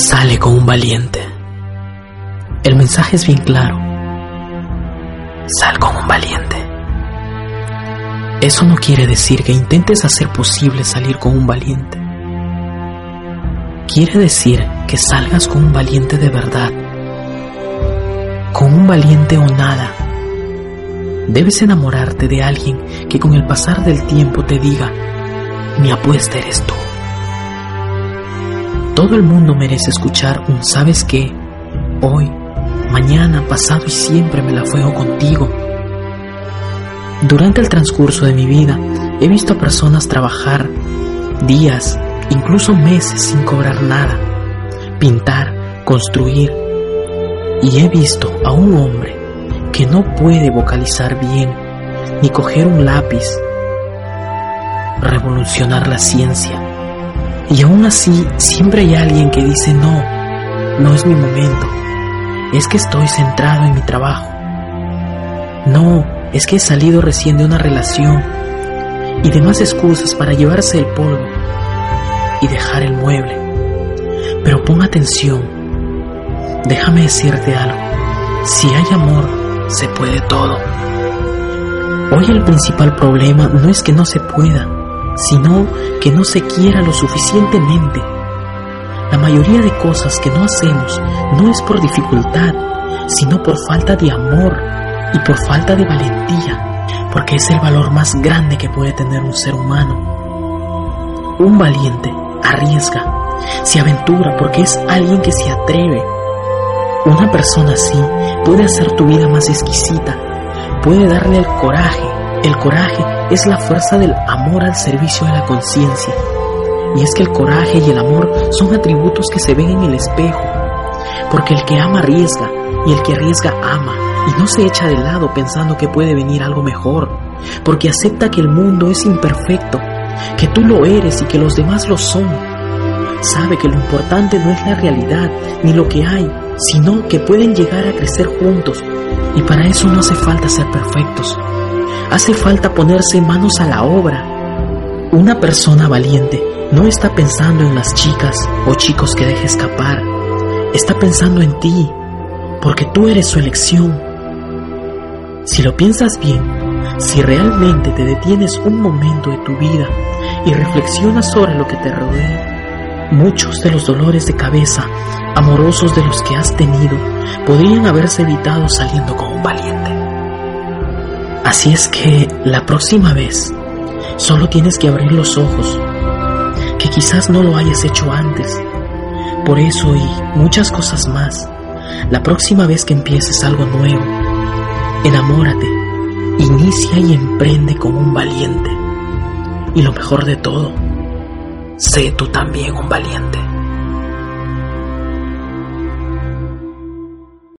Sale con un valiente. El mensaje es bien claro. Sal con un valiente. Eso no quiere decir que intentes hacer posible salir con un valiente. Quiere decir que salgas con un valiente de verdad. Con un valiente o nada. Debes enamorarte de alguien que con el pasar del tiempo te diga, mi apuesta eres tú. Todo el mundo merece escuchar un sabes qué, hoy, mañana, pasado y siempre me la fuego contigo. Durante el transcurso de mi vida he visto a personas trabajar días, incluso meses sin cobrar nada, pintar, construir, y he visto a un hombre que no puede vocalizar bien ni coger un lápiz, revolucionar la ciencia y aún así, siempre hay alguien que dice, no, no es mi momento. Es que estoy centrado en mi trabajo. No, es que he salido recién de una relación. Y demás excusas para llevarse el polvo y dejar el mueble. Pero pon atención. Déjame decirte algo. Si hay amor, se puede todo. Hoy el principal problema no es que no se pueda, sino que no se quiera lo suficientemente. La mayoría de cosas que no hacemos no es por dificultad, sino por falta de amor y por falta de valentía, porque es el valor más grande que puede tener un ser humano. Un valiente arriesga, se aventura porque es alguien que se atreve. Una persona así puede hacer tu vida más exquisita, puede darle el coraje. El coraje es la fuerza del amor al servicio de la conciencia. Y es que el coraje y el amor son atributos que se ven en el espejo. Porque el que ama arriesga y el que arriesga ama y no se echa de lado pensando que puede venir algo mejor. Porque acepta que el mundo es imperfecto, que tú lo eres y que los demás lo son. Sabe que lo importante no es la realidad ni lo que hay, sino que pueden llegar a crecer juntos. Y para eso no hace falta ser perfectos, Hace falta ponerse manos a la obra. Una persona valiente no está pensando en las chicas o chicos que deje escapar. Está pensando en ti, porque tú eres su elección. Si lo piensas bien, si realmente te detienes un momento de tu vida y reflexionas sobre lo que te rodea, muchos de los dolores de cabeza amorosos de los que has tenido podrían haberse evitado saliendo con un valiente. Así es que la próxima vez solo tienes que abrir los ojos, que quizás no lo hayas hecho antes. Por eso y muchas cosas más, la próxima vez que empieces algo nuevo, enamórate, inicia y emprende como un valiente. Y lo mejor de todo, sé tú también un valiente.